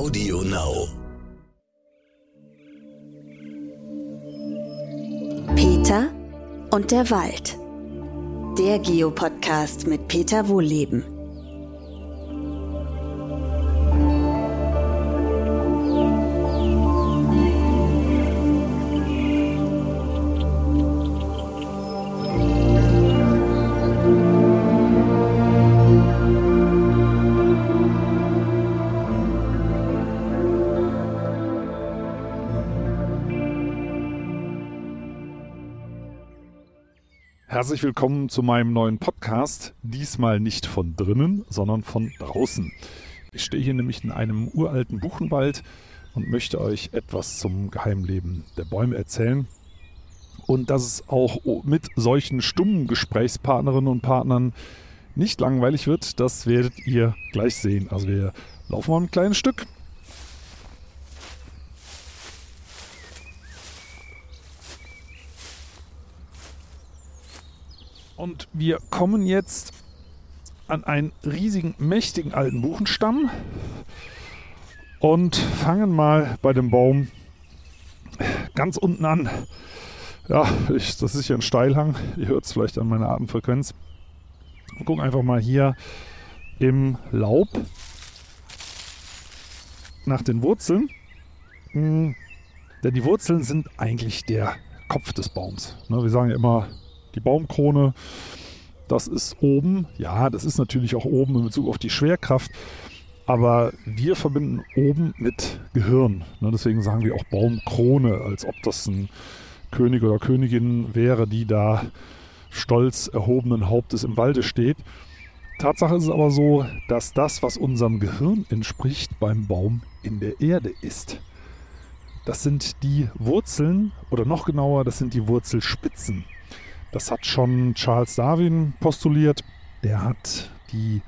Audio Now. Peter und der Wald. Der Geopodcast mit Peter Wohlleben. Herzlich willkommen zu meinem neuen Podcast. Diesmal nicht von drinnen, sondern von draußen. Ich stehe hier nämlich in einem uralten Buchenwald und möchte euch etwas zum Geheimleben der Bäume erzählen. Und dass es auch mit solchen stummen Gesprächspartnerinnen und Partnern nicht langweilig wird, das werdet ihr gleich sehen. Also wir laufen mal ein kleines Stück. Und wir kommen jetzt an einen riesigen, mächtigen alten Buchenstamm und fangen mal bei dem Baum ganz unten an. Ja, ich, das ist hier ein Steilhang. Ihr hört es vielleicht an meiner Atemfrequenz. Wir gucken einfach mal hier im Laub nach den Wurzeln. Hm, denn die Wurzeln sind eigentlich der Kopf des Baums. Ne, wir sagen ja immer, die Baumkrone, das ist oben. Ja, das ist natürlich auch oben in Bezug auf die Schwerkraft. Aber wir verbinden oben mit Gehirn. Ne, deswegen sagen wir auch Baumkrone, als ob das ein König oder Königin wäre, die da stolz erhobenen Hauptes im Walde steht. Tatsache ist es aber so, dass das, was unserem Gehirn entspricht, beim Baum in der Erde ist. Das sind die Wurzeln, oder noch genauer, das sind die Wurzelspitzen. Das hat schon Charles Darwin postuliert. Der hat die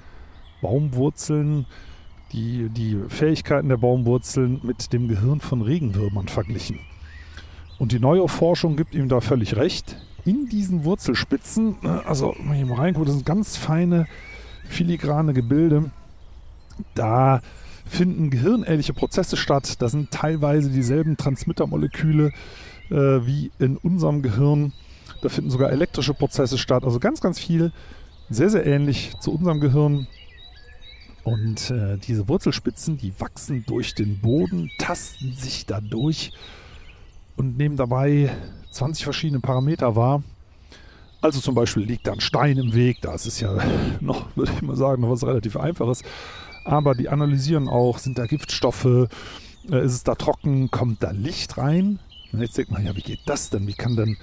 Baumwurzeln, die, die Fähigkeiten der Baumwurzeln mit dem Gehirn von Regenwürmern verglichen. Und die neue Forschung gibt ihm da völlig recht. In diesen Wurzelspitzen, ne, also wenn man hier mal reinguckt, das sind ganz feine, filigrane Gebilde. Da finden gehirnähnliche Prozesse statt. Da sind teilweise dieselben Transmittermoleküle äh, wie in unserem Gehirn. Da finden sogar elektrische Prozesse statt. Also ganz, ganz viel. Sehr, sehr ähnlich zu unserem Gehirn. Und äh, diese Wurzelspitzen, die wachsen durch den Boden, tasten sich da durch und nehmen dabei 20 verschiedene Parameter wahr. Also zum Beispiel liegt da ein Stein im Weg, da ist ja noch, würde ich mal sagen, noch was relativ Einfaches. Aber die analysieren auch, sind da Giftstoffe, äh, ist es da trocken, kommt da Licht rein? Und jetzt denkt man, ja, wie geht das denn? Wie kann denn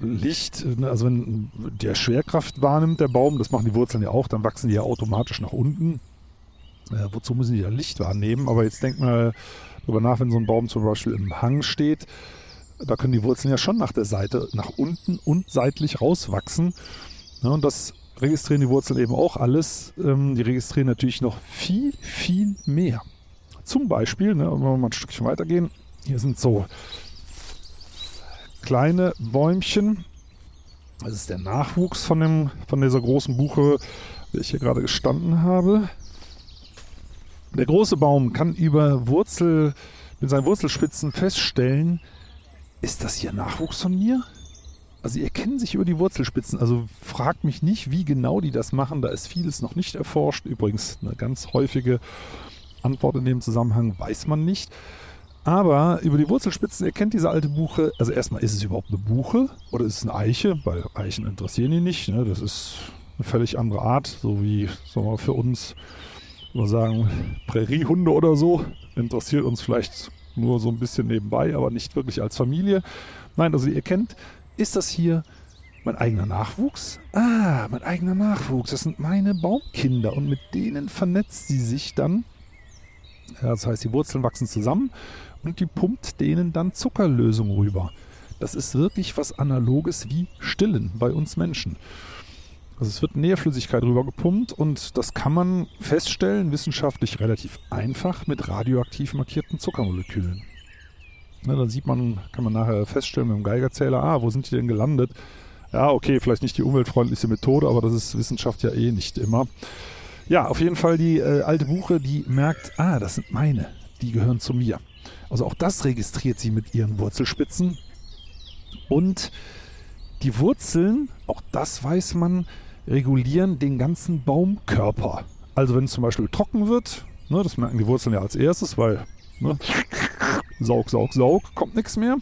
Licht, ne, also wenn der Schwerkraft wahrnimmt, der Baum, das machen die Wurzeln ja auch, dann wachsen die ja automatisch nach unten. Äh, wozu müssen die ja Licht wahrnehmen? Aber jetzt denkt mal darüber nach, wenn so ein Baum zum Beispiel im Hang steht, da können die Wurzeln ja schon nach der Seite, nach unten und seitlich rauswachsen. Ja, und das registrieren die Wurzeln eben auch alles. Ähm, die registrieren natürlich noch viel, viel mehr. Zum Beispiel, ne, wenn wir mal ein Stückchen weitergehen, hier sind so kleine Bäumchen. Das ist der Nachwuchs von, dem, von dieser großen Buche, die ich hier gerade gestanden habe. Der große Baum kann über Wurzel, mit seinen Wurzelspitzen feststellen, ist das hier Nachwuchs von mir? Also sie erkennen sich über die Wurzelspitzen. Also fragt mich nicht, wie genau die das machen. Da ist vieles noch nicht erforscht. Übrigens eine ganz häufige Antwort in dem Zusammenhang weiß man nicht. Aber über die Wurzelspitzen erkennt diese alte Buche, also erstmal ist es überhaupt eine Buche oder ist es eine Eiche, weil Eichen interessieren ihn nicht. Ne? Das ist eine völlig andere Art, so wie sagen wir, für uns, wir sagen, Präriehunde oder so, interessiert uns vielleicht nur so ein bisschen nebenbei, aber nicht wirklich als Familie. Nein, also ihr erkennt, ist das hier mein eigener Nachwuchs? Ah, mein eigener Nachwuchs, das sind meine Baumkinder und mit denen vernetzt sie sich dann. Ja, das heißt, die Wurzeln wachsen zusammen und die pumpt denen dann Zuckerlösung rüber. Das ist wirklich was Analoges wie Stillen bei uns Menschen. Also es wird Nährflüssigkeit rüber gepumpt und das kann man feststellen, wissenschaftlich relativ einfach mit radioaktiv markierten Zuckermolekülen. Ne, dann sieht man, kann man nachher feststellen mit dem Geigerzähler, ah, wo sind die denn gelandet? Ja, okay, vielleicht nicht die umweltfreundlichste Methode, aber das ist Wissenschaft ja eh nicht immer. Ja, auf jeden Fall die äh, alte Buche, die merkt, ah, das sind meine, die gehören zu mir. Also auch das registriert sie mit ihren Wurzelspitzen. Und die Wurzeln, auch das weiß man, regulieren den ganzen Baumkörper. Also wenn es zum Beispiel trocken wird, ne, das merken die Wurzeln ja als erstes, weil ne, Saug, Saug, Saug, kommt nichts mehr.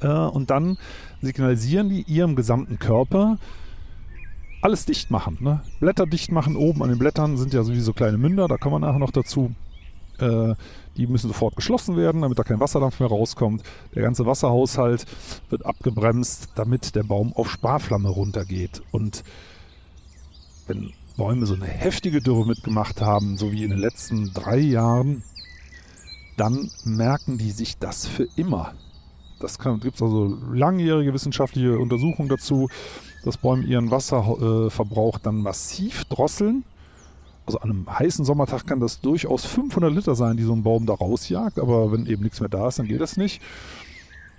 Äh, und dann signalisieren die ihrem gesamten Körper, alles dicht machen. Ne? Blätter dicht machen. Oben an den Blättern sind ja sowieso kleine Münder, da kommen wir nachher noch dazu. Äh, die müssen sofort geschlossen werden, damit da kein Wasserdampf mehr rauskommt. Der ganze Wasserhaushalt wird abgebremst, damit der Baum auf Sparflamme runtergeht. Und wenn Bäume so eine heftige Dürre mitgemacht haben, so wie in den letzten drei Jahren, dann merken die sich das für immer. Das gibt es also langjährige wissenschaftliche Untersuchungen dazu, dass Bäume ihren Wasserverbrauch dann massiv drosseln. Also an einem heißen Sommertag kann das durchaus 500 Liter sein, die so ein Baum da rausjagt, aber wenn eben nichts mehr da ist, dann geht das nicht.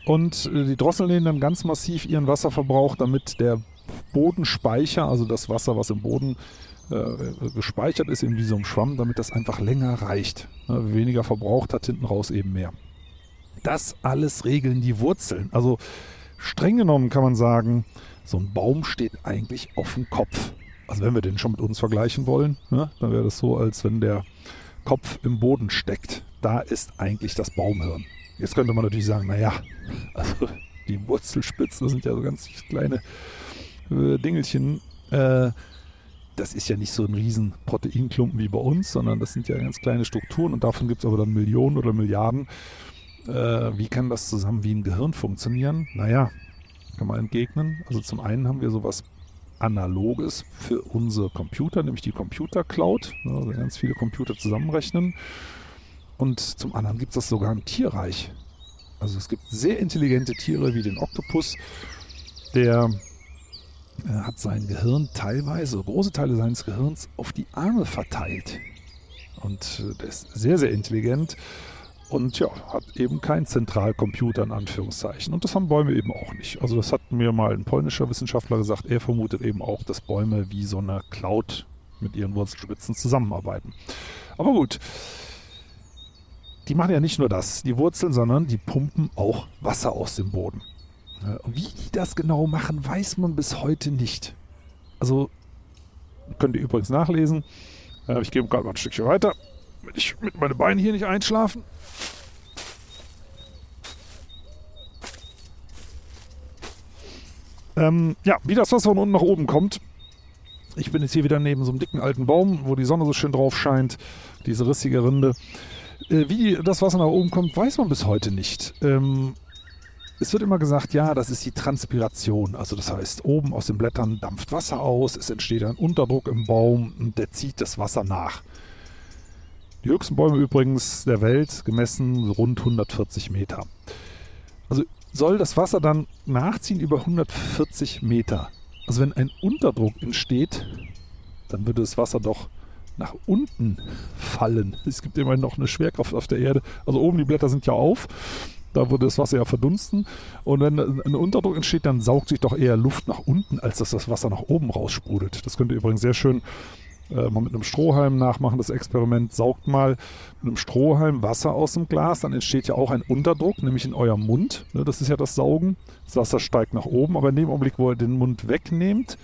Und äh, die drosseln dann ganz massiv ihren Wasserverbrauch, damit der Bodenspeicher, also das Wasser, was im Boden äh, gespeichert ist in wie so einem Schwamm, damit das einfach länger reicht. Ne, weniger verbraucht hat hinten raus eben mehr. Das alles regeln die Wurzeln. Also streng genommen kann man sagen, so ein Baum steht eigentlich auf dem Kopf. Also wenn wir den schon mit uns vergleichen wollen, ne, dann wäre das so, als wenn der Kopf im Boden steckt. Da ist eigentlich das Baumhirn. Jetzt könnte man natürlich sagen, naja, also die Wurzelspitzen, das sind ja so ganz kleine äh, Dingelchen. Äh, das ist ja nicht so ein riesen Proteinklumpen wie bei uns, sondern das sind ja ganz kleine Strukturen und davon gibt es aber dann Millionen oder Milliarden. Äh, wie kann das zusammen wie ein Gehirn funktionieren? Naja, kann man entgegnen. Also zum einen haben wir sowas Analoges für unsere Computer, nämlich die Computer Cloud, also ganz viele Computer zusammenrechnen. Und zum anderen gibt es das sogar im Tierreich. Also es gibt sehr intelligente Tiere wie den Oktopus, der er hat sein Gehirn teilweise, große Teile seines Gehirns auf die Arme verteilt. Und äh, der ist sehr, sehr intelligent und ja, hat eben keinen Zentralcomputer in Anführungszeichen. Und das haben Bäume eben auch nicht. Also das hat mir mal ein polnischer Wissenschaftler gesagt. Er vermutet eben auch, dass Bäume wie so eine Cloud mit ihren Wurzelspitzen zusammenarbeiten. Aber gut, die machen ja nicht nur das, die Wurzeln, sondern die pumpen auch Wasser aus dem Boden. Wie die das genau machen, weiß man bis heute nicht. Also könnt ihr übrigens nachlesen. Äh, ich gehe gerade mal ein Stückchen weiter, damit ich mit meinen Beinen hier nicht einschlafen. Ähm, ja, wie das Wasser von unten nach oben kommt. Ich bin jetzt hier wieder neben so einem dicken alten Baum, wo die Sonne so schön drauf scheint. Diese rissige Rinde. Äh, wie das Wasser nach oben kommt, weiß man bis heute nicht. Ähm, es wird immer gesagt, ja, das ist die Transpiration. Also das heißt, oben aus den Blättern dampft Wasser aus, es entsteht ein Unterdruck im Baum und der zieht das Wasser nach. Die höchsten Bäume übrigens der Welt gemessen rund 140 Meter. Also soll das Wasser dann nachziehen über 140 Meter. Also wenn ein Unterdruck entsteht, dann würde das Wasser doch nach unten fallen. Es gibt immerhin noch eine Schwerkraft auf der Erde. Also oben die Blätter sind ja auf da würde das Wasser ja verdunsten. Und wenn ein Unterdruck entsteht, dann saugt sich doch eher Luft nach unten, als dass das Wasser nach oben raussprudelt. Das könnt ihr übrigens sehr schön äh, mal mit einem Strohhalm nachmachen, das Experiment. Saugt mal mit einem Strohhalm Wasser aus dem Glas, dann entsteht ja auch ein Unterdruck, nämlich in eurem Mund. Ne, das ist ja das Saugen. Das Wasser steigt nach oben, aber in dem Augenblick, wo ihr den Mund wegnehmt,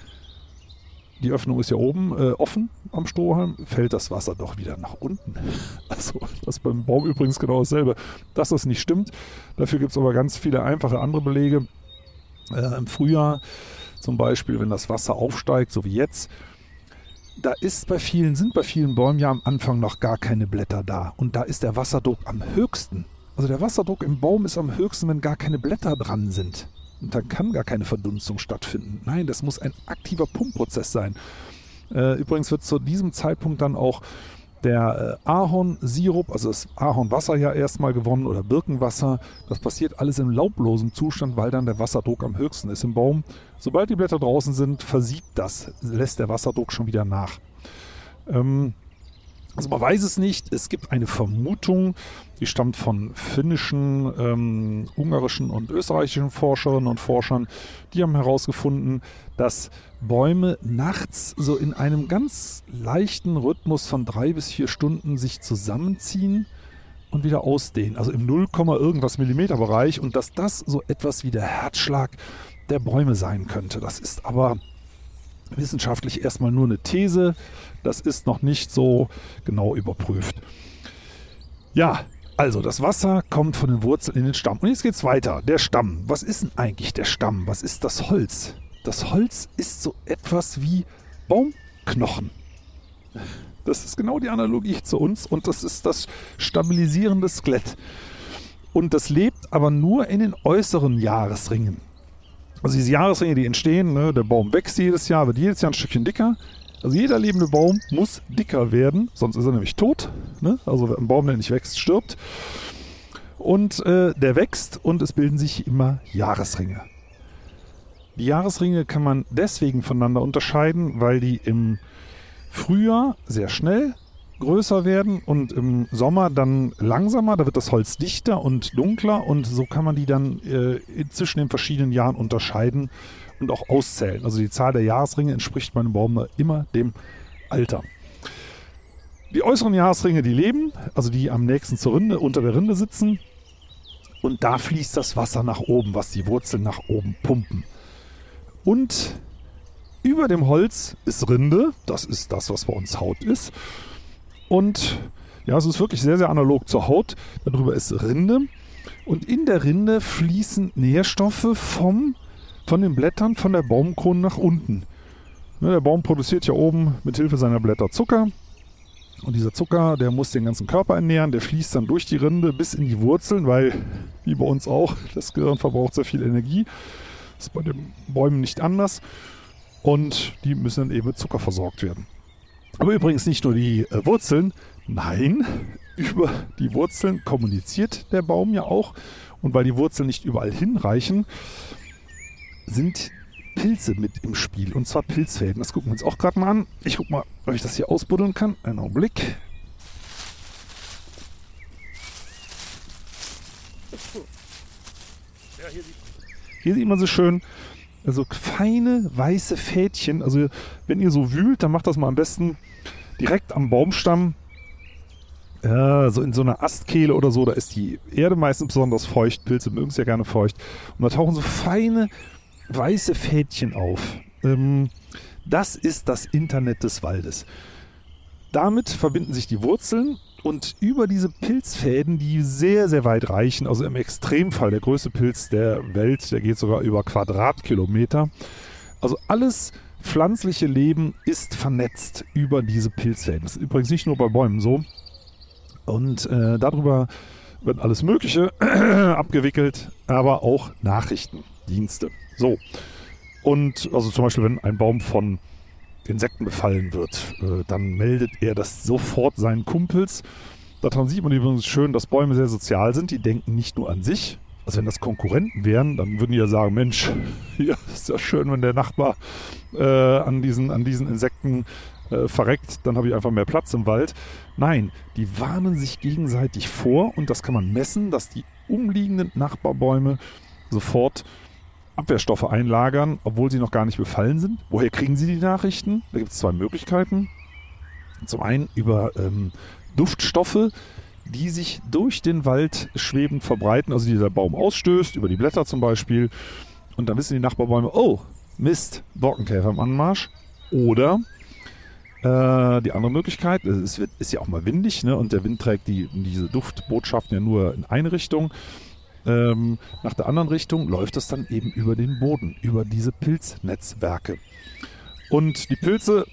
die Öffnung ist ja oben äh, offen am Strohhalm, fällt das Wasser doch wieder nach unten. Also das ist beim Baum übrigens genau dasselbe. Dass das nicht stimmt, dafür gibt es aber ganz viele einfache andere Belege. Äh, Im Frühjahr zum Beispiel, wenn das Wasser aufsteigt, so wie jetzt, da ist bei vielen, sind bei vielen Bäumen ja am Anfang noch gar keine Blätter da. Und da ist der Wasserdruck am höchsten. Also der Wasserdruck im Baum ist am höchsten, wenn gar keine Blätter dran sind. Und dann kann gar keine Verdunstung stattfinden. Nein, das muss ein aktiver Pumpprozess sein. Äh, übrigens wird zu diesem Zeitpunkt dann auch der äh, Ahornsirup, also das Ahornwasser ja erstmal gewonnen oder Birkenwasser. Das passiert alles im laublosen Zustand, weil dann der Wasserdruck am höchsten ist im Baum. Sobald die Blätter draußen sind, versiebt das, lässt der Wasserdruck schon wieder nach. Ähm, Also man weiß es nicht. Es gibt eine Vermutung, die stammt von finnischen, ähm, ungarischen und österreichischen Forscherinnen und Forschern. Die haben herausgefunden, dass Bäume nachts so in einem ganz leichten Rhythmus von drei bis vier Stunden sich zusammenziehen und wieder ausdehnen. Also im 0, irgendwas Millimeter Bereich und dass das so etwas wie der Herzschlag der Bäume sein könnte. Das ist aber wissenschaftlich erstmal nur eine These. Das ist noch nicht so genau überprüft. Ja, also das Wasser kommt von den Wurzeln in den Stamm. Und jetzt geht es weiter. Der Stamm. Was ist denn eigentlich der Stamm? Was ist das Holz? Das Holz ist so etwas wie Baumknochen. Das ist genau die Analogie zu uns und das ist das stabilisierende Skelett. Und das lebt aber nur in den äußeren Jahresringen. Also diese Jahresringe, die entstehen, ne, der Baum wächst jedes Jahr, wird jedes Jahr ein Stückchen dicker. Also jeder lebende Baum muss dicker werden, sonst ist er nämlich tot. Ne? Also ein Baum, der nicht wächst, stirbt. Und äh, der wächst und es bilden sich immer Jahresringe. Die Jahresringe kann man deswegen voneinander unterscheiden, weil die im Frühjahr sehr schnell größer werden und im Sommer dann langsamer. Da wird das Holz dichter und dunkler und so kann man die dann äh, zwischen den verschiedenen Jahren unterscheiden und auch auszählen. Also die Zahl der Jahresringe entspricht meinem Baum immer dem Alter. Die äußeren Jahresringe, die leben, also die am nächsten zur Rinde, unter der Rinde sitzen. Und da fließt das Wasser nach oben, was die Wurzeln nach oben pumpen. Und über dem Holz ist Rinde, das ist das, was bei uns Haut ist. Und ja, es ist wirklich sehr, sehr analog zur Haut. Darüber ist Rinde. Und in der Rinde fließen Nährstoffe vom, von den Blättern, von der Baumkrone nach unten. Ne, der Baum produziert ja oben mit Hilfe seiner Blätter Zucker. Und dieser Zucker, der muss den ganzen Körper ernähren, der fließt dann durch die Rinde bis in die Wurzeln, weil, wie bei uns auch, das Gehirn verbraucht sehr viel Energie. Das ist bei den Bäumen nicht anders. Und die müssen dann eben mit Zucker versorgt werden. Aber übrigens nicht nur die äh, Wurzeln, nein, über die Wurzeln kommuniziert der Baum ja auch. Und weil die Wurzeln nicht überall hinreichen, sind Pilze mit im Spiel. Und zwar Pilzfäden. Das gucken wir uns auch gerade mal an. Ich gucke mal, ob ich das hier ausbuddeln kann. Einen Augenblick. hier sieht man so schön also feine weiße Fädchen. Also wenn ihr so wühlt, dann macht das mal am besten direkt am Baumstamm. Ja, so in so einer Astkehle oder so, da ist die Erde meistens besonders feucht. Pilze mögen es ja gerne feucht. Und da tauchen so feine weiße Fädchen auf. Ähm, das ist das Internet des Waldes. Damit verbinden sich die Wurzeln und über diese Pilzfäden, die sehr, sehr weit reichen, also im Extremfall der größte Pilz der Welt, der geht sogar über Quadratkilometer. Also alles pflanzliche Leben ist vernetzt über diese Pilzfäden. Das ist übrigens nicht nur bei Bäumen so. Und äh, darüber wird alles Mögliche abgewickelt, aber auch Nachrichtendienste. So. Und also zum Beispiel, wenn ein Baum von Insekten befallen wird, äh, dann meldet er das sofort seinen Kumpels. Daran sieht man übrigens schön, dass Bäume sehr sozial sind. Die denken nicht nur an sich. Also wenn das Konkurrenten wären, dann würden die ja sagen, Mensch, ja, ist ja schön, wenn der Nachbar äh, an, diesen, an diesen Insekten äh, verreckt, dann habe ich einfach mehr Platz im Wald. Nein, die warnen sich gegenseitig vor und das kann man messen, dass die umliegenden Nachbarbäume sofort Abwehrstoffe einlagern, obwohl sie noch gar nicht befallen sind. Woher kriegen sie die Nachrichten? Da gibt es zwei Möglichkeiten. Zum einen über ähm, Duftstoffe, die sich durch den Wald schwebend verbreiten, also die der Baum ausstößt, über die Blätter zum Beispiel. Und dann wissen die Nachbarbäume, oh, Mist, Borkenkäfer im Anmarsch. Oder äh, die andere Möglichkeit, es wird, ist ja auch mal windig, ne? und der Wind trägt die, diese Duftbotschaften ja nur in eine Richtung ähm, nach der anderen Richtung läuft es dann eben über den Boden, über diese Pilznetzwerke. Und die Pilze,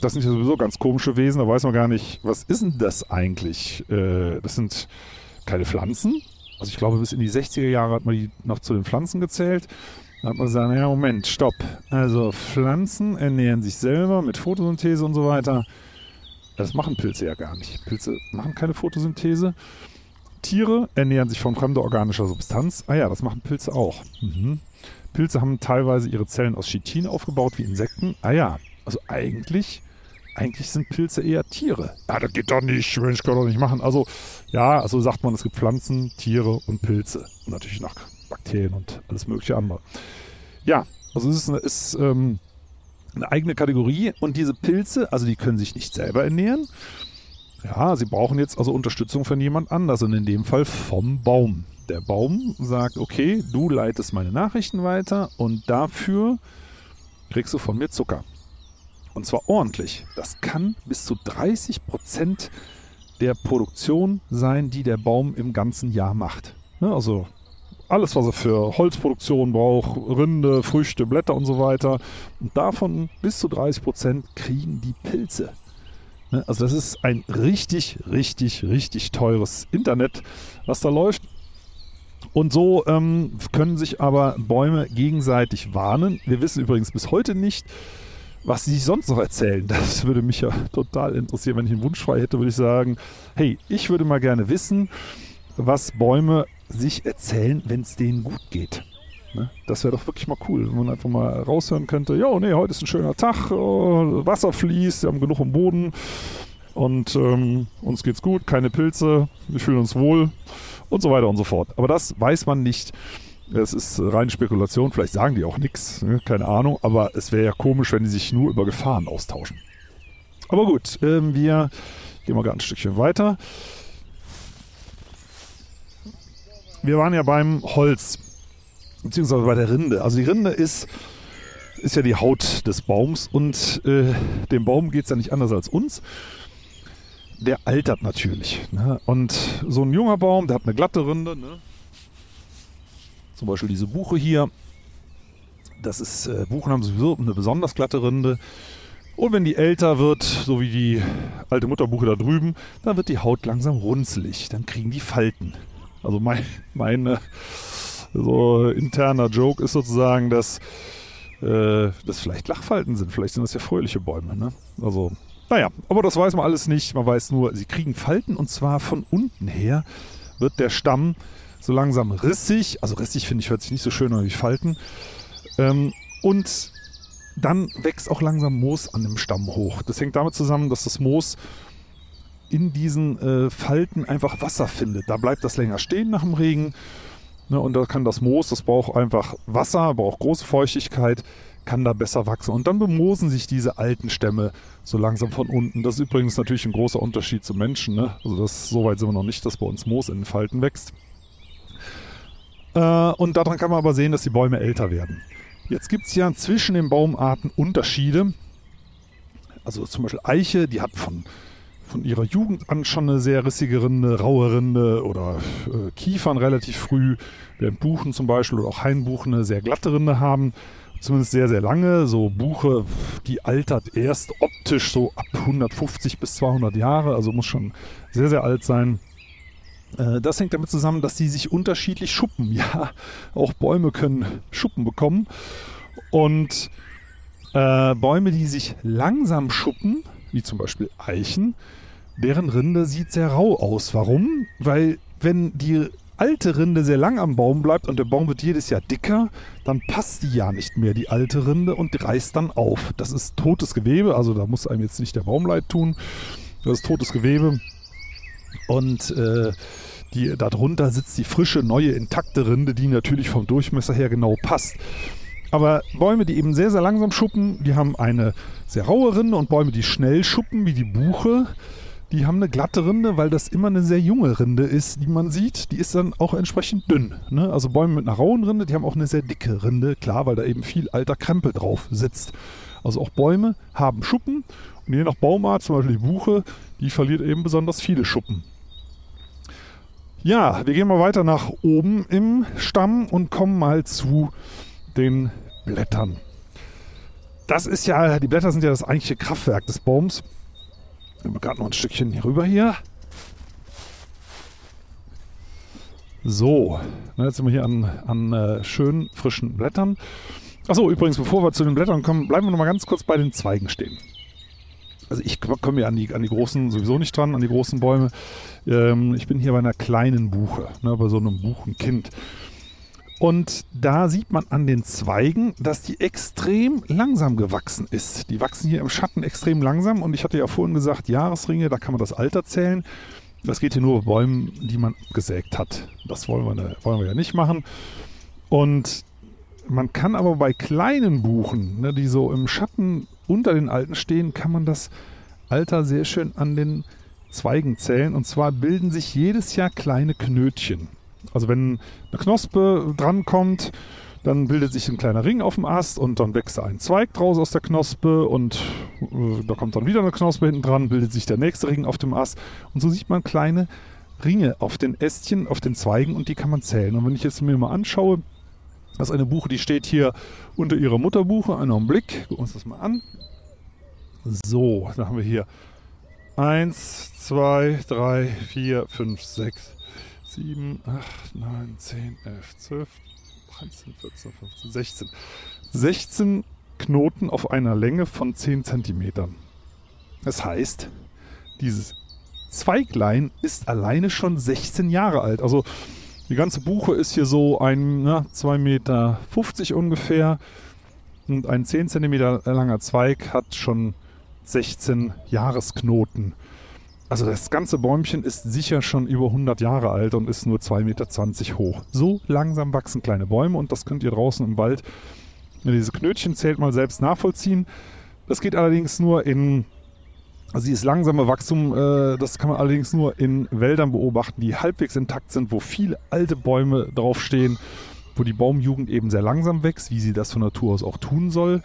das sind ja sowieso ganz komische Wesen, da weiß man gar nicht, was ist denn das eigentlich? Äh, das sind keine Pflanzen. Also ich glaube, bis in die 60er Jahre hat man die noch zu den Pflanzen gezählt. Da hat man gesagt, ja Moment, stopp. Also Pflanzen ernähren sich selber mit Photosynthese und so weiter. Das machen Pilze ja gar nicht. Pilze machen keine Photosynthese. Tiere ernähren sich von fremder organischer Substanz. Ah ja, das machen Pilze auch. Mhm. Pilze haben teilweise ihre Zellen aus Chitin aufgebaut wie Insekten. Ah ja, also eigentlich eigentlich sind Pilze eher Tiere. Ja, das geht doch nicht, Mensch, kann doch nicht machen. Also, ja, also sagt man, es gibt Pflanzen, Tiere und Pilze. Und natürlich noch Bakterien und alles mögliche andere. Ja, also es ist, eine, ist ähm, eine eigene Kategorie und diese Pilze, also die können sich nicht selber ernähren. Ja, sie brauchen jetzt also Unterstützung von jemand anders und in dem Fall vom Baum. Der Baum sagt, okay, du leitest meine Nachrichten weiter und dafür kriegst du von mir Zucker. Und zwar ordentlich. Das kann bis zu 30 Prozent der Produktion sein, die der Baum im ganzen Jahr macht. Ne, also alles, was er für Holzproduktion braucht, Rinde, Früchte, Blätter und so weiter. Und davon bis zu 30 Prozent kriegen die Pilze. Ne, also das ist ein richtig, richtig, richtig teures Internet, was da läuft. Und so ähm, können sich aber Bäume gegenseitig warnen. Wir wissen übrigens bis heute nicht, was sie sich sonst noch erzählen. Das würde mich ja total interessieren. Wenn ich einen Wunsch frei hätte, würde ich sagen, hey, ich würde mal gerne wissen, was Bäume sich erzählen, wenn es denen gut geht. Ne? Das wäre doch wirklich mal cool, wenn man einfach mal raushören könnte, ja, nee, heute ist ein schöner Tag, oh, Wasser fließt, wir haben genug im Boden und ähm, uns geht's gut, keine Pilze, wir fühlen uns wohl und so weiter und so fort. Aber das weiß man nicht. Es ist reine Spekulation, vielleicht sagen die auch nichts, ne? keine Ahnung, aber es wäre ja komisch, wenn die sich nur über Gefahren austauschen. Aber gut, ähm, wir gehen mal ein Stückchen weiter. Wir waren ja beim Holz, beziehungsweise bei der Rinde. Also die Rinde ist, ist ja die Haut des Baums und äh, dem Baum geht es ja nicht anders als uns. Der altert natürlich. Ne? Und so ein junger Baum, der hat eine glatte Rinde, ne? Zum Beispiel diese Buche hier. Das ist, äh, Buchen haben sowieso eine besonders glatte Rinde. Und wenn die älter wird, so wie die alte Mutterbuche da drüben, dann wird die Haut langsam runzelig. Dann kriegen die Falten. Also mein, mein äh, so interner Joke ist sozusagen, dass äh, das vielleicht Lachfalten sind. Vielleicht sind das ja fröhliche Bäume. Ne? Also, naja, aber das weiß man alles nicht. Man weiß nur, sie kriegen Falten und zwar von unten her wird der Stamm so langsam rissig. Also rissig finde ich hört sich nicht so schön an wie Falten. Ähm, und dann wächst auch langsam Moos an dem Stamm hoch. Das hängt damit zusammen, dass das Moos in diesen äh, Falten einfach Wasser findet. Da bleibt das länger stehen nach dem Regen. Ne, und da kann das Moos, das braucht einfach Wasser, braucht große Feuchtigkeit, kann da besser wachsen. Und dann bemoosen sich diese alten Stämme so langsam von unten. Das ist übrigens natürlich ein großer Unterschied zu Menschen. Ne? Also das, so weit sind wir noch nicht, dass bei uns Moos in den Falten wächst. Äh, und daran kann man aber sehen, dass die Bäume älter werden. Jetzt gibt es ja zwischen den Baumarten Unterschiede. Also zum Beispiel Eiche, die hat von, von ihrer Jugend an schon eine sehr rissige Rinde, raue Rinde oder äh, Kiefern relativ früh, während Buchen zum Beispiel oder auch Hainbuchen eine sehr glatte Rinde haben. Zumindest sehr, sehr lange. So Buche, die altert erst optisch so ab 150 bis 200 Jahre, also muss schon sehr, sehr alt sein. Äh, das hängt damit zusammen, dass sie sich unterschiedlich schuppen. Ja, auch Bäume können Schuppen bekommen. Und äh, Bäume, die sich langsam schuppen, wie zum Beispiel Eichen, deren Rinde sieht sehr rau aus. Warum? Weil wenn die alte Rinde sehr lang am Baum bleibt und der Baum wird jedes Jahr dicker, dann passt die ja nicht mehr, die alte Rinde, und reißt dann auf. Das ist totes Gewebe, also da muss einem jetzt nicht der Baum leid tun. Das ist totes Gewebe. Und äh, die, darunter sitzt die frische, neue, intakte Rinde, die natürlich vom Durchmesser her genau passt. Aber Bäume, die eben sehr, sehr langsam schuppen, die haben eine sehr raue Rinde und Bäume, die schnell schuppen, wie die Buche, die haben eine glatte Rinde, weil das immer eine sehr junge Rinde ist, die man sieht. Die ist dann auch entsprechend dünn. Ne? Also Bäume mit einer rauen Rinde, die haben auch eine sehr dicke Rinde, klar, weil da eben viel alter Krempel drauf sitzt. Also auch Bäume haben Schuppen und je nach Baumart, zum Beispiel die Buche, die verliert eben besonders viele Schuppen. Ja, wir gehen mal weiter nach oben im Stamm und kommen mal zu den Blättern. Das ist ja, die Blätter sind ja das eigentliche Kraftwerk des Baums. Wir haben gerade noch ein Stückchen hier rüber hier. So, jetzt sind wir hier an, an äh, schönen frischen Blättern. Achso, übrigens, bevor wir zu den Blättern kommen, bleiben wir noch mal ganz kurz bei den Zweigen stehen also ich komme ja an die, an die großen sowieso nicht dran, an die großen Bäume. Ähm, ich bin hier bei einer kleinen Buche, ne, bei so einem Buchenkind. Und da sieht man an den Zweigen, dass die extrem langsam gewachsen ist. Die wachsen hier im Schatten extrem langsam. Und ich hatte ja vorhin gesagt, Jahresringe, da kann man das Alter zählen. Das geht hier nur bei Bäumen, die man gesägt hat. Das wollen wir, wollen wir ja nicht machen. Und man kann aber bei kleinen Buchen, ne, die so im Schatten unter den alten stehen, kann man das Alter sehr schön an den Zweigen zählen. Und zwar bilden sich jedes Jahr kleine Knötchen. Also wenn eine Knospe drankommt, dann bildet sich ein kleiner Ring auf dem Ast und dann wächst da ein Zweig draus aus der Knospe und äh, da kommt dann wieder eine Knospe hinten dran, bildet sich der nächste Ring auf dem Ast und so sieht man kleine Ringe auf den Ästchen, auf den Zweigen und die kann man zählen. Und wenn ich jetzt mir mal anschaue, das ist eine Buche, die steht hier unter ihrer Mutterbuche. Einen Augenblick, gucken wir uns das mal an. So, da haben wir hier 1, 2, 3, 4, 5, 6, 7, 8, 9, 10, 11, 12, 13, 14, 15, 16. 16 Knoten auf einer Länge von 10 cm. Das heißt, dieses Zweiglein ist alleine schon 16 Jahre alt. Also die ganze Buche ist hier so ein ne, 2,50 Meter ungefähr. Und ein 10 cm langer Zweig hat schon 16 Jahresknoten. Also das ganze Bäumchen ist sicher schon über 100 Jahre alt und ist nur 2,20 Meter hoch. So langsam wachsen kleine Bäume und das könnt ihr draußen im Wald, wenn diese Knötchen zählt, mal selbst nachvollziehen. Das geht allerdings nur in, also dieses langsame Wachstum, äh, das kann man allerdings nur in Wäldern beobachten, die halbwegs intakt sind, wo viele alte Bäume draufstehen, wo die Baumjugend eben sehr langsam wächst, wie sie das von Natur aus auch tun soll.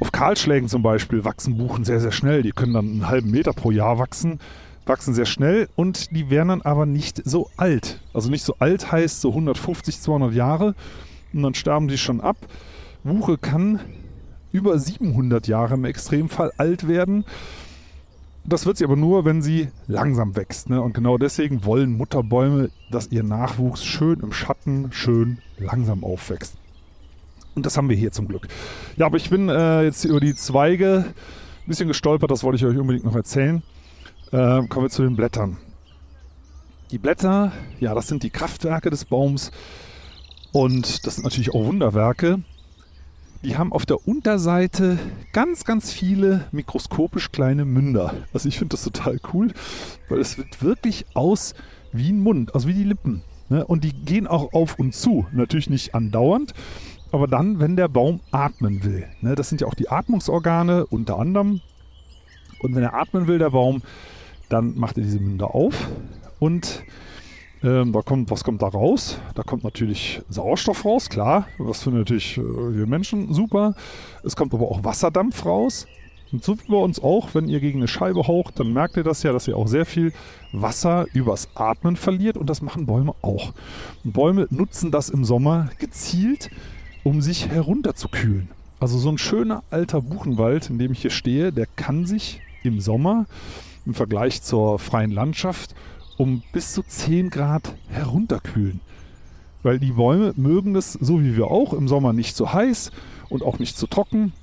Auf Kahlschlägen zum Beispiel wachsen Buchen sehr, sehr schnell. Die können dann einen halben Meter pro Jahr wachsen, wachsen sehr schnell und die werden dann aber nicht so alt. Also nicht so alt heißt so 150, 200 Jahre und dann sterben die schon ab. Buche kann über 700 Jahre im Extremfall alt werden. Das wird sie aber nur, wenn sie langsam wächst. Ne? Und genau deswegen wollen Mutterbäume, dass ihr Nachwuchs schön im Schatten, schön langsam aufwächst. Und das haben wir hier zum Glück. Ja, aber ich bin äh, jetzt über die Zweige ein bisschen gestolpert, das wollte ich euch unbedingt noch erzählen. Äh, kommen wir zu den Blättern. Die Blätter, ja, das sind die Kraftwerke des Baums und das sind natürlich auch Wunderwerke. Die haben auf der Unterseite ganz, ganz viele mikroskopisch kleine Münder. Also ich finde das total cool, weil es wird wirklich aus wie ein Mund, also wie die Lippen. Ne? Und die gehen auch auf und zu. Natürlich nicht andauernd, aber dann, wenn der Baum atmen will. Ne, das sind ja auch die Atmungsorgane unter anderem. Und wenn er atmen will, der Baum, dann macht er diese Münder auf und ähm, da kommt, was kommt da raus? Da kommt natürlich Sauerstoff raus, klar. Das finden natürlich äh, wir Menschen super. Es kommt aber auch Wasserdampf raus. Und so wie bei uns auch, wenn ihr gegen eine Scheibe haucht, dann merkt ihr das ja, dass ihr auch sehr viel Wasser übers Atmen verliert. Und das machen Bäume auch. Und Bäume nutzen das im Sommer gezielt, um sich herunterzukühlen. Also so ein schöner alter Buchenwald, in dem ich hier stehe, der kann sich im Sommer im Vergleich zur freien Landschaft um bis zu 10 Grad herunterkühlen. Weil die Bäume mögen es, so wie wir auch, im Sommer nicht zu heiß und auch nicht zu trocken.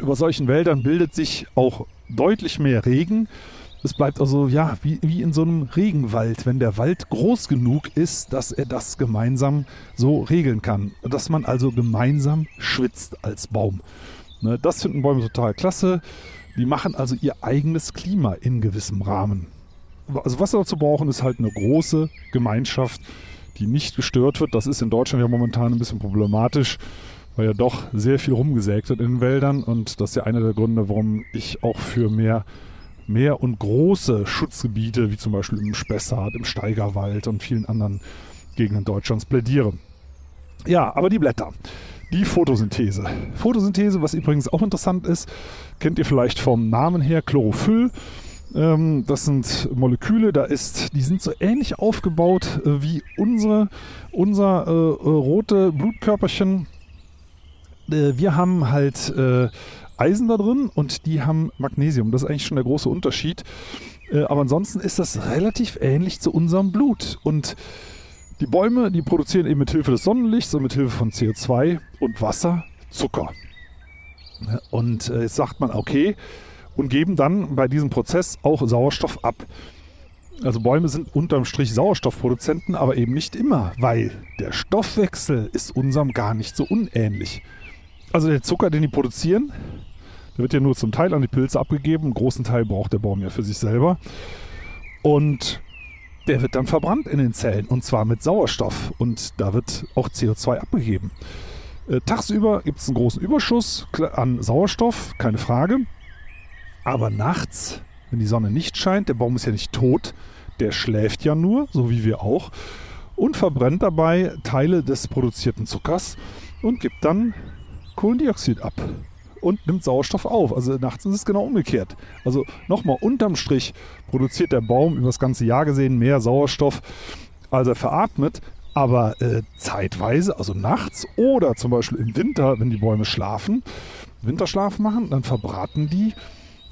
Über solchen Wäldern bildet sich auch deutlich mehr Regen es bleibt also ja wie, wie in so einem Regenwald, wenn der Wald groß genug ist, dass er das gemeinsam so regeln kann. Dass man also gemeinsam schwitzt als Baum. Ne, das finden Bäume total klasse. Die machen also ihr eigenes Klima in gewissem Rahmen. Also was sie dazu brauchen, ist halt eine große Gemeinschaft, die nicht gestört wird. Das ist in Deutschland ja momentan ein bisschen problematisch, weil ja doch sehr viel rumgesägt wird in den Wäldern. Und das ist ja einer der Gründe, warum ich auch für mehr mehr und große Schutzgebiete, wie zum Beispiel im Spessart, im Steigerwald und vielen anderen Gegenden Deutschlands plädiere. Ja, aber die Blätter. Die Photosynthese. Photosynthese, was übrigens auch interessant ist, kennt ihr vielleicht vom Namen her Chlorophyll. Ähm, das sind Moleküle, da ist, die sind so ähnlich aufgebaut äh, wie unsere, unser äh, äh rote Blutkörperchen. Äh, wir haben halt äh, Eisen da drin und die haben Magnesium. Das ist eigentlich schon der große Unterschied. Äh, aber ansonsten ist das relativ ähnlich zu unserem Blut. Und die Bäume, die produzieren eben mit Hilfe des Sonnenlichts und mit Hilfe von CO2 und Wasser Zucker. Und äh, jetzt sagt man, okay, und geben dann bei diesem Prozess auch Sauerstoff ab. Also Bäume sind unterm Strich Sauerstoffproduzenten, aber eben nicht immer, weil der Stoffwechsel ist unserem gar nicht so unähnlich. Also der Zucker, den die produzieren, der wird ja nur zum Teil an die Pilze abgegeben. Einen großen Teil braucht der Baum ja für sich selber. Und der wird dann verbrannt in den Zellen und zwar mit Sauerstoff. Und da wird auch CO2 abgegeben. Äh, tagsüber gibt es einen großen Überschuss an Sauerstoff, keine Frage. Aber nachts, wenn die Sonne nicht scheint, der Baum ist ja nicht tot, der schläft ja nur, so wie wir auch, und verbrennt dabei Teile des produzierten Zuckers und gibt dann Kohlendioxid ab und nimmt Sauerstoff auf. Also nachts ist es genau umgekehrt. Also nochmal, unterm Strich produziert der Baum über das ganze Jahr gesehen mehr Sauerstoff, als er veratmet. Aber äh, zeitweise, also nachts oder zum Beispiel im Winter, wenn die Bäume schlafen, Winterschlaf machen, dann verbraten die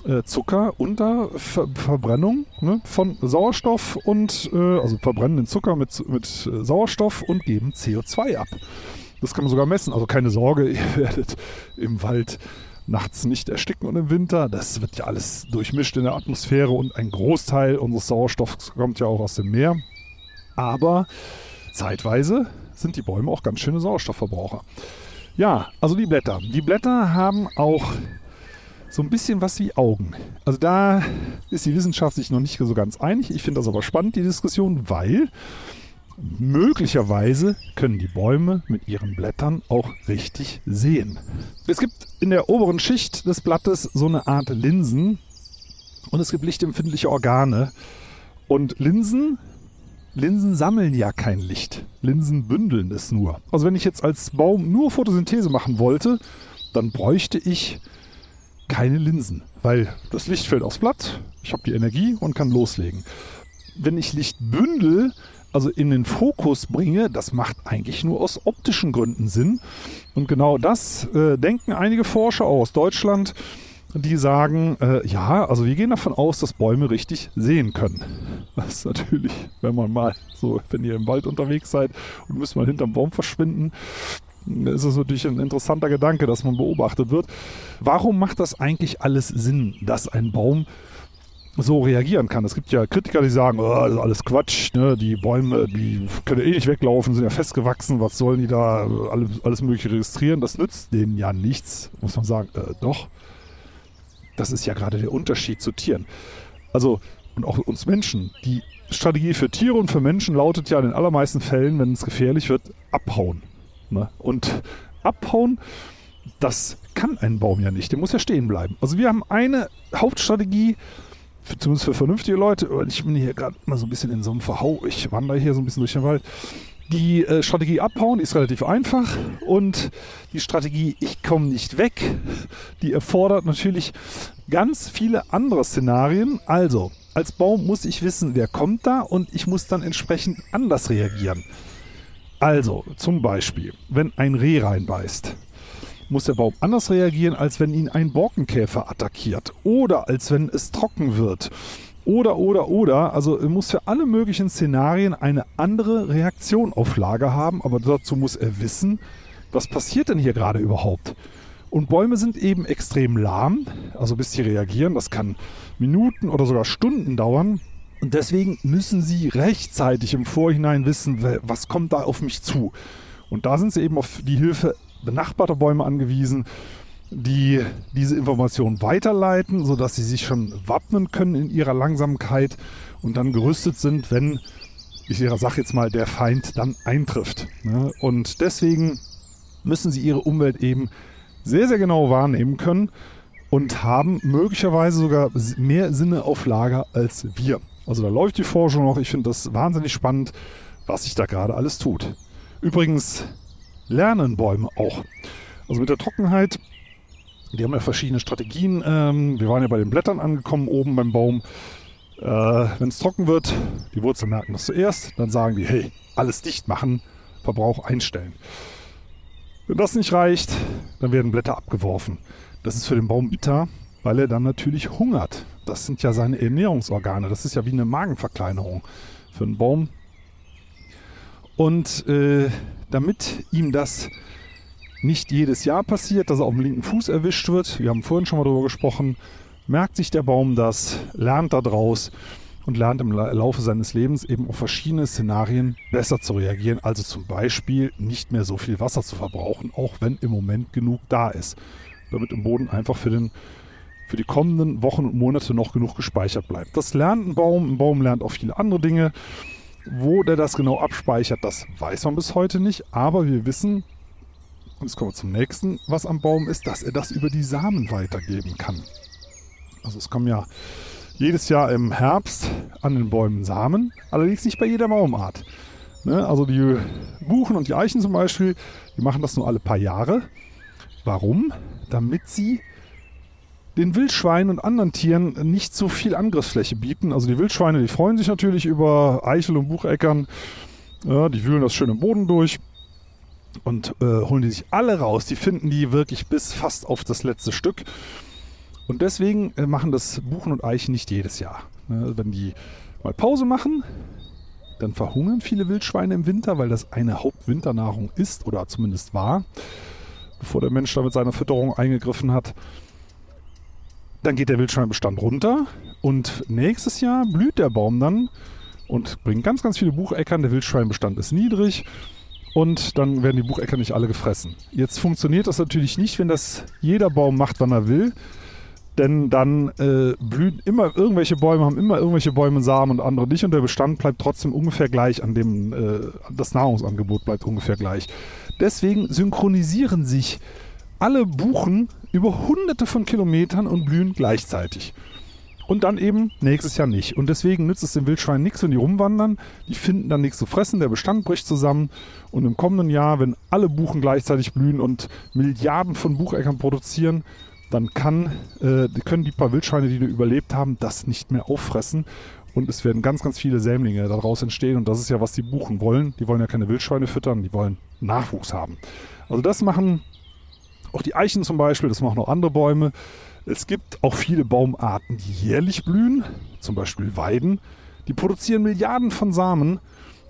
äh, Zucker unter Ver Verbrennung ne, von Sauerstoff und äh, also verbrennen den Zucker mit, mit Sauerstoff und geben CO2 ab. Das kann man sogar messen. Also keine Sorge, ihr werdet im Wald nachts nicht ersticken und im Winter. Das wird ja alles durchmischt in der Atmosphäre und ein Großteil unseres Sauerstoffs kommt ja auch aus dem Meer. Aber zeitweise sind die Bäume auch ganz schöne Sauerstoffverbraucher. Ja, also die Blätter. Die Blätter haben auch so ein bisschen was wie Augen. Also da ist die Wissenschaft sich noch nicht so ganz einig. Ich finde das aber spannend, die Diskussion, weil möglicherweise können die Bäume mit ihren Blättern auch richtig sehen. Es gibt in der oberen Schicht des Blattes so eine Art Linsen und es gibt lichtempfindliche Organe. Und Linsen, Linsen sammeln ja kein Licht. Linsen bündeln es nur. Also wenn ich jetzt als Baum nur Photosynthese machen wollte, dann bräuchte ich keine Linsen, weil das Licht fällt aufs Blatt, ich habe die Energie und kann loslegen. Wenn ich Licht bündel, also in den Fokus bringe, das macht eigentlich nur aus optischen Gründen Sinn. Und genau das äh, denken einige Forscher auch aus Deutschland, die sagen, äh, ja, also wir gehen davon aus, dass Bäume richtig sehen können. Ist natürlich, wenn man mal so, wenn ihr im Wald unterwegs seid und müsst mal hinterm Baum verschwinden, ist es natürlich ein interessanter Gedanke, dass man beobachtet wird. Warum macht das eigentlich alles Sinn, dass ein Baum so reagieren kann. Es gibt ja Kritiker, die sagen, oh, das ist alles Quatsch, ne? die Bäume, die können eh nicht weglaufen, sind ja festgewachsen, was sollen die da alles, alles mögliche registrieren? Das nützt denen ja nichts, muss man sagen. Äh, doch, das ist ja gerade der Unterschied zu Tieren. Also, und auch uns Menschen, die Strategie für Tiere und für Menschen lautet ja in den allermeisten Fällen, wenn es gefährlich wird, abhauen. Ne? Und abhauen, das kann ein Baum ja nicht, der muss ja stehen bleiben. Also wir haben eine Hauptstrategie, für, zumindest für vernünftige Leute, ich bin hier gerade mal so ein bisschen in so einem Verhau, ich wandere hier so ein bisschen durch den Wald. Die äh, Strategie abhauen, ist relativ einfach und die Strategie ich komme nicht weg, die erfordert natürlich ganz viele andere Szenarien. Also, als Baum muss ich wissen, wer kommt da und ich muss dann entsprechend anders reagieren. Also, zum Beispiel, wenn ein Reh reinbeißt, muss der Baum anders reagieren, als wenn ihn ein Borkenkäfer attackiert oder als wenn es trocken wird. Oder, oder, oder. Also er muss für alle möglichen Szenarien eine andere Reaktion auf Lager haben, aber dazu muss er wissen, was passiert denn hier gerade überhaupt. Und Bäume sind eben extrem lahm, also bis sie reagieren. Das kann Minuten oder sogar Stunden dauern. Und deswegen müssen sie rechtzeitig im Vorhinein wissen, was kommt da auf mich zu. Und da sind sie eben auf die Hilfe benachbarte Bäume angewiesen, die diese Information weiterleiten, sodass sie sich schon wappnen können in ihrer Langsamkeit und dann gerüstet sind, wenn, ich sage jetzt mal, der Feind dann eintrifft. Ne? Und deswegen müssen sie ihre Umwelt eben sehr, sehr genau wahrnehmen können und haben möglicherweise sogar mehr Sinne auf Lager als wir. Also da läuft die Forschung noch. Ich finde das wahnsinnig spannend, was sich da gerade alles tut. Übrigens, lernen Bäume auch. Also mit der Trockenheit, die haben ja verschiedene Strategien. Ähm, wir waren ja bei den Blättern angekommen, oben beim Baum. Äh, Wenn es trocken wird, die Wurzeln merken das zuerst, dann sagen die, hey, alles dicht machen, Verbrauch einstellen. Wenn das nicht reicht, dann werden Blätter abgeworfen. Das ist für den Baum bitter, weil er dann natürlich hungert. Das sind ja seine Ernährungsorgane. Das ist ja wie eine Magenverkleinerung für einen Baum. Und äh, damit ihm das nicht jedes Jahr passiert, dass er auf dem linken Fuß erwischt wird, wir haben vorhin schon mal darüber gesprochen, merkt sich der Baum das, lernt daraus und lernt im Laufe seines Lebens eben auf verschiedene Szenarien besser zu reagieren. Also zum Beispiel nicht mehr so viel Wasser zu verbrauchen, auch wenn im Moment genug da ist. Damit im Boden einfach für, den, für die kommenden Wochen und Monate noch genug gespeichert bleibt. Das lernt ein Baum. Ein Baum lernt auch viele andere Dinge. Wo der das genau abspeichert, das weiß man bis heute nicht. Aber wir wissen, und jetzt kommen wir zum nächsten, was am Baum ist, dass er das über die Samen weitergeben kann. Also es kommen ja jedes Jahr im Herbst an den Bäumen Samen, allerdings nicht bei jeder Baumart. Ne? Also die Buchen und die Eichen zum Beispiel, die machen das nur alle paar Jahre. Warum? Damit sie den Wildschweinen und anderen Tieren nicht so viel Angriffsfläche bieten. Also die Wildschweine, die freuen sich natürlich über Eichel und Bucheckern. Ja, die wühlen das schön im Boden durch und äh, holen die sich alle raus. Die finden die wirklich bis fast auf das letzte Stück. Und deswegen äh, machen das Buchen und Eichen nicht jedes Jahr. Ne? Wenn die mal Pause machen, dann verhungern viele Wildschweine im Winter, weil das eine Hauptwinternahrung ist oder zumindest war, bevor der Mensch da mit seiner Fütterung eingegriffen hat. Dann geht der Wildschweinbestand runter und nächstes Jahr blüht der Baum dann und bringt ganz, ganz viele Bucheckern. Der Wildschweinbestand ist niedrig und dann werden die Buchecker nicht alle gefressen. Jetzt funktioniert das natürlich nicht, wenn das jeder Baum macht, wann er will, denn dann äh, blühen immer irgendwelche Bäume, haben immer irgendwelche Bäume Samen und andere nicht und der Bestand bleibt trotzdem ungefähr gleich, an dem äh, das Nahrungsangebot bleibt ungefähr gleich. Deswegen synchronisieren sich alle Buchen über hunderte von Kilometern und blühen gleichzeitig. Und dann eben nächstes Jahr nicht. Und deswegen nützt es den Wildschweinen nichts, wenn die rumwandern. Die finden dann nichts zu fressen, der Bestand bricht zusammen. Und im kommenden Jahr, wenn alle Buchen gleichzeitig blühen und Milliarden von Bucheckern produzieren, dann kann, äh, können die paar Wildschweine, die da überlebt haben, das nicht mehr auffressen. Und es werden ganz, ganz viele Sämlinge daraus entstehen. Und das ist ja, was die Buchen wollen. Die wollen ja keine Wildschweine füttern, die wollen Nachwuchs haben. Also das machen auch die Eichen zum Beispiel, das machen auch andere Bäume. Es gibt auch viele Baumarten, die jährlich blühen, zum Beispiel Weiden. Die produzieren Milliarden von Samen,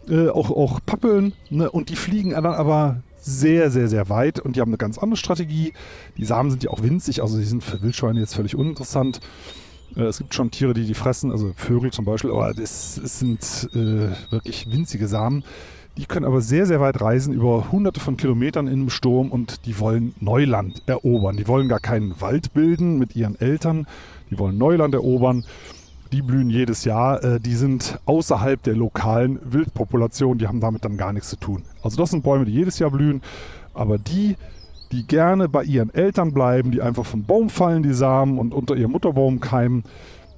äh, auch, auch Pappeln, ne? und die fliegen dann aber sehr, sehr, sehr weit und die haben eine ganz andere Strategie. Die Samen sind ja auch winzig, also die sind für Wildschweine jetzt völlig uninteressant. Äh, es gibt schon Tiere, die die fressen, also Vögel zum Beispiel, aber das, das sind äh, wirklich winzige Samen. Die können aber sehr, sehr weit reisen, über hunderte von Kilometern in einem Sturm und die wollen Neuland erobern. Die wollen gar keinen Wald bilden mit ihren Eltern, die wollen Neuland erobern. Die blühen jedes Jahr, äh, die sind außerhalb der lokalen Wildpopulation, die haben damit dann gar nichts zu tun. Also das sind Bäume, die jedes Jahr blühen, aber die, die gerne bei ihren Eltern bleiben, die einfach vom Baum fallen, die Samen und unter ihrem Mutterbaum keimen,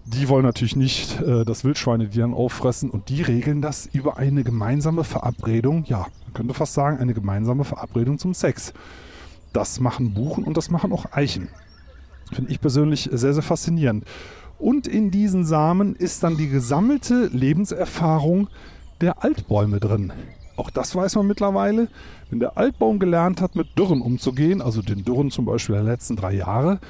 die wollen natürlich nicht, äh, dass Wildschweine die dann auffressen und die regeln das über eine gemeinsame Verabredung, ja, man könnte fast sagen, eine gemeinsame Verabredung zum Sex. Das machen Buchen und das machen auch Eichen. Finde ich persönlich sehr, sehr faszinierend. Und in diesen Samen ist dann die gesammelte Lebenserfahrung der Altbäume drin. Auch das weiß man mittlerweile. Wenn der Altbaum gelernt hat, mit Dürren umzugehen, also den Dürren zum Beispiel der letzten drei Jahre,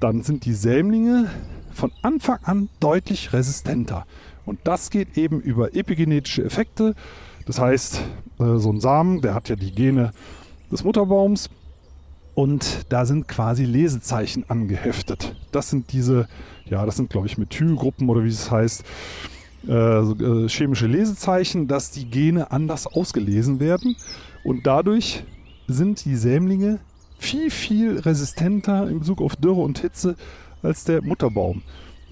dann sind die Sämlinge von Anfang an deutlich resistenter. Und das geht eben über epigenetische Effekte. Das heißt, äh, so ein Samen, der hat ja die Gene des Mutterbaums und da sind quasi Lesezeichen angeheftet. Das sind diese ja, das sind, glaube ich, Methylgruppen oder wie es heißt, äh, äh, chemische Lesezeichen, dass die Gene anders ausgelesen werden. Und dadurch sind die Sämlinge viel, viel resistenter in Bezug auf Dürre und Hitze als der Mutterbaum.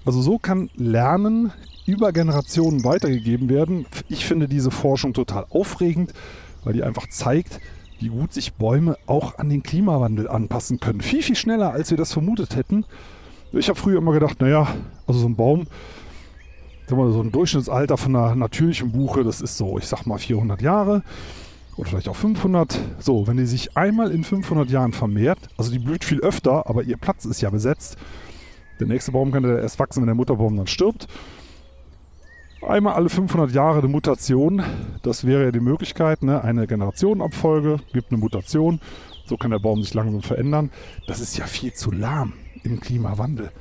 Also so kann Lernen über Generationen weitergegeben werden. Ich finde diese Forschung total aufregend, weil die einfach zeigt, wie gut sich Bäume auch an den Klimawandel anpassen können. Viel, viel schneller, als wir das vermutet hätten. Ich habe früher immer gedacht, naja, also so ein Baum, sag mal, so ein Durchschnittsalter von einer natürlichen Buche, das ist so, ich sag mal 400 Jahre oder vielleicht auch 500. So, wenn die sich einmal in 500 Jahren vermehrt, also die blüht viel öfter, aber ihr Platz ist ja besetzt. Der nächste Baum kann ja erst wachsen, wenn der Mutterbaum dann stirbt. Einmal alle 500 Jahre eine Mutation, das wäre ja die Möglichkeit, ne? eine Generationenabfolge gibt eine Mutation, so kann der Baum sich langsam verändern. Das ist ja viel zu lahm im Klimawandel.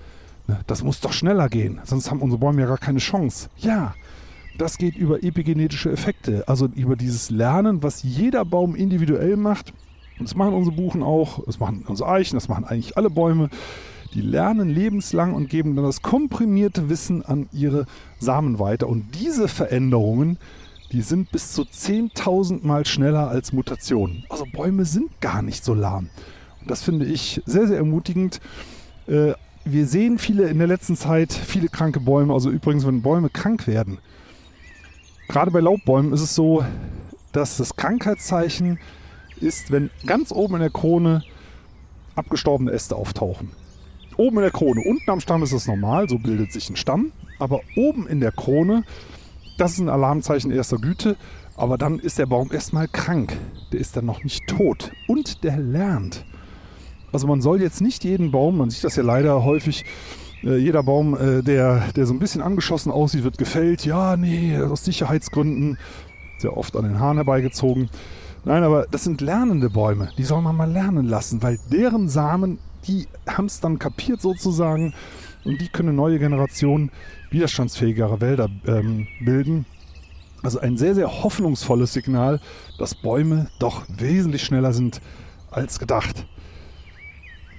Ne, das muss doch schneller gehen, sonst haben unsere Bäume ja gar keine Chance. Ja, das geht über epigenetische Effekte, also über dieses Lernen, was jeder Baum individuell macht. Und das machen unsere Buchen auch, das machen unsere Eichen, das machen eigentlich alle Bäume. Die lernen lebenslang und geben dann das komprimierte Wissen an ihre Samen weiter. Und diese Veränderungen, die sind bis zu 10.000 Mal schneller als Mutationen. Also Bäume sind gar nicht so lahm. Und das finde ich sehr, sehr ermutigend. Äh, wir sehen viele in der letzten Zeit, viele kranke Bäume. Also übrigens, wenn Bäume krank werden, gerade bei Laubbäumen ist es so, dass das Krankheitszeichen ist, wenn ganz oben in der Krone abgestorbene Äste auftauchen. Oben in der Krone, unten am Stamm ist es normal, so bildet sich ein Stamm. Aber oben in der Krone, das ist ein Alarmzeichen erster Güte. Aber dann ist der Baum erstmal krank. Der ist dann noch nicht tot. Und der lernt. Also man soll jetzt nicht jeden Baum, man sieht das ja leider häufig, äh, jeder Baum, äh, der, der so ein bisschen angeschossen aussieht, wird gefällt. Ja, nee, aus Sicherheitsgründen. Sehr oft an den Haaren herbeigezogen. Nein, aber das sind lernende Bäume. Die soll man mal lernen lassen, weil deren Samen, die haben es dann kapiert sozusagen und die können neue Generationen widerstandsfähigerer Wälder ähm, bilden. Also ein sehr, sehr hoffnungsvolles Signal, dass Bäume doch wesentlich schneller sind als gedacht.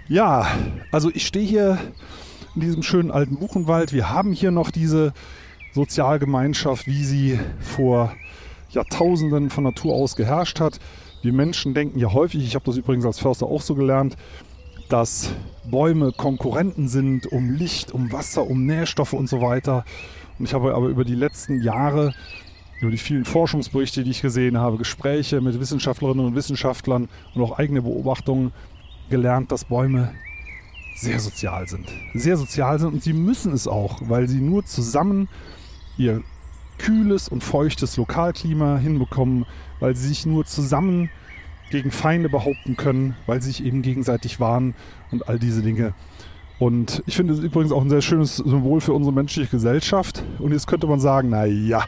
Ja, also ich stehe hier in diesem schönen alten Buchenwald. Wir haben hier noch diese Sozialgemeinschaft, wie sie vor Jahrtausenden von Natur aus geherrscht hat. Wir Menschen denken ja häufig, ich habe das übrigens als Förster auch so gelernt, dass Bäume Konkurrenten sind um Licht, um Wasser, um Nährstoffe und so weiter. Und ich habe aber über die letzten Jahre, über die vielen Forschungsberichte, die ich gesehen habe, Gespräche mit Wissenschaftlerinnen und Wissenschaftlern und auch eigene Beobachtungen gelernt, dass Bäume sehr sozial sind. Sehr sozial sind und sie müssen es auch, weil sie nur zusammen ihr kühles und feuchtes Lokalklima hinbekommen, weil sie sich nur zusammen gegen Feinde behaupten können, weil sie sich eben gegenseitig warnen und all diese Dinge. Und ich finde es übrigens auch ein sehr schönes Symbol für unsere menschliche Gesellschaft. Und jetzt könnte man sagen, naja,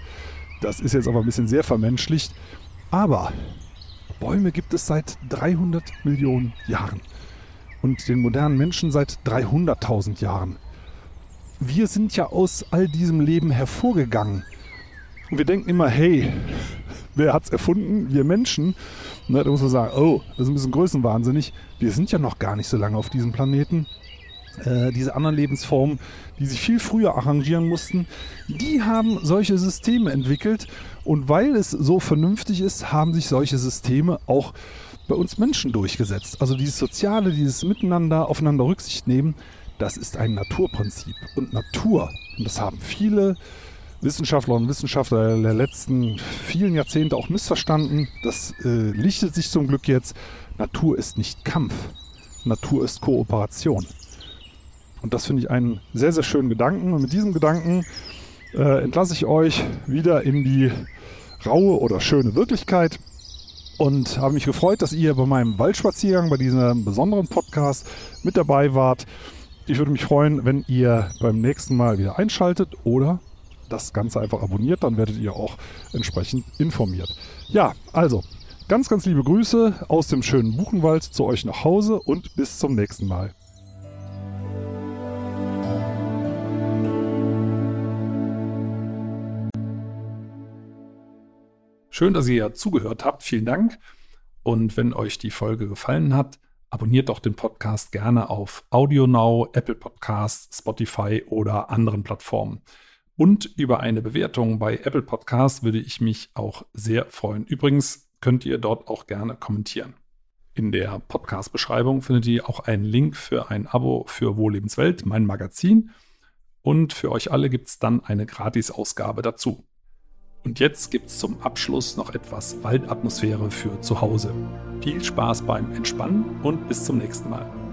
das ist jetzt aber ein bisschen sehr vermenschlicht. Aber Bäume gibt es seit 300 Millionen Jahren. Und den modernen Menschen seit 300.000 Jahren. Wir sind ja aus all diesem Leben hervorgegangen. Und wir denken immer, hey, wer hat es erfunden? Wir Menschen. Ne, da muss man sagen, oh, das ist ein bisschen größenwahnsinnig. Wir sind ja noch gar nicht so lange auf diesem Planeten. Äh, diese anderen Lebensformen, die sich viel früher arrangieren mussten, die haben solche Systeme entwickelt. Und weil es so vernünftig ist, haben sich solche Systeme auch bei uns Menschen durchgesetzt. Also dieses Soziale, dieses Miteinander, aufeinander Rücksicht nehmen, das ist ein Naturprinzip. Und Natur, und das haben viele Wissenschaftler und Wissenschaftler der letzten vielen Jahrzehnte auch missverstanden. Das äh, lichtet sich zum Glück jetzt. Natur ist nicht Kampf. Natur ist Kooperation. Und das finde ich einen sehr, sehr schönen Gedanken. Und mit diesem Gedanken äh, entlasse ich euch wieder in die raue oder schöne Wirklichkeit und habe mich gefreut, dass ihr bei meinem Waldspaziergang, bei diesem besonderen Podcast mit dabei wart. Ich würde mich freuen, wenn ihr beim nächsten Mal wieder einschaltet oder das Ganze einfach abonniert, dann werdet ihr auch entsprechend informiert. Ja, also ganz, ganz liebe Grüße aus dem schönen Buchenwald zu euch nach Hause und bis zum nächsten Mal. Schön, dass ihr zugehört habt. Vielen Dank. Und wenn euch die Folge gefallen hat, abonniert doch den Podcast gerne auf AudioNow, Apple Podcasts, Spotify oder anderen Plattformen. Und über eine Bewertung bei Apple Podcasts würde ich mich auch sehr freuen. Übrigens könnt ihr dort auch gerne kommentieren. In der Podcast-Beschreibung findet ihr auch einen Link für ein Abo für Wohllebenswelt, mein Magazin. Und für euch alle gibt es dann eine Gratis-Ausgabe dazu. Und jetzt gibt es zum Abschluss noch etwas Waldatmosphäre für zu Hause. Viel Spaß beim Entspannen und bis zum nächsten Mal.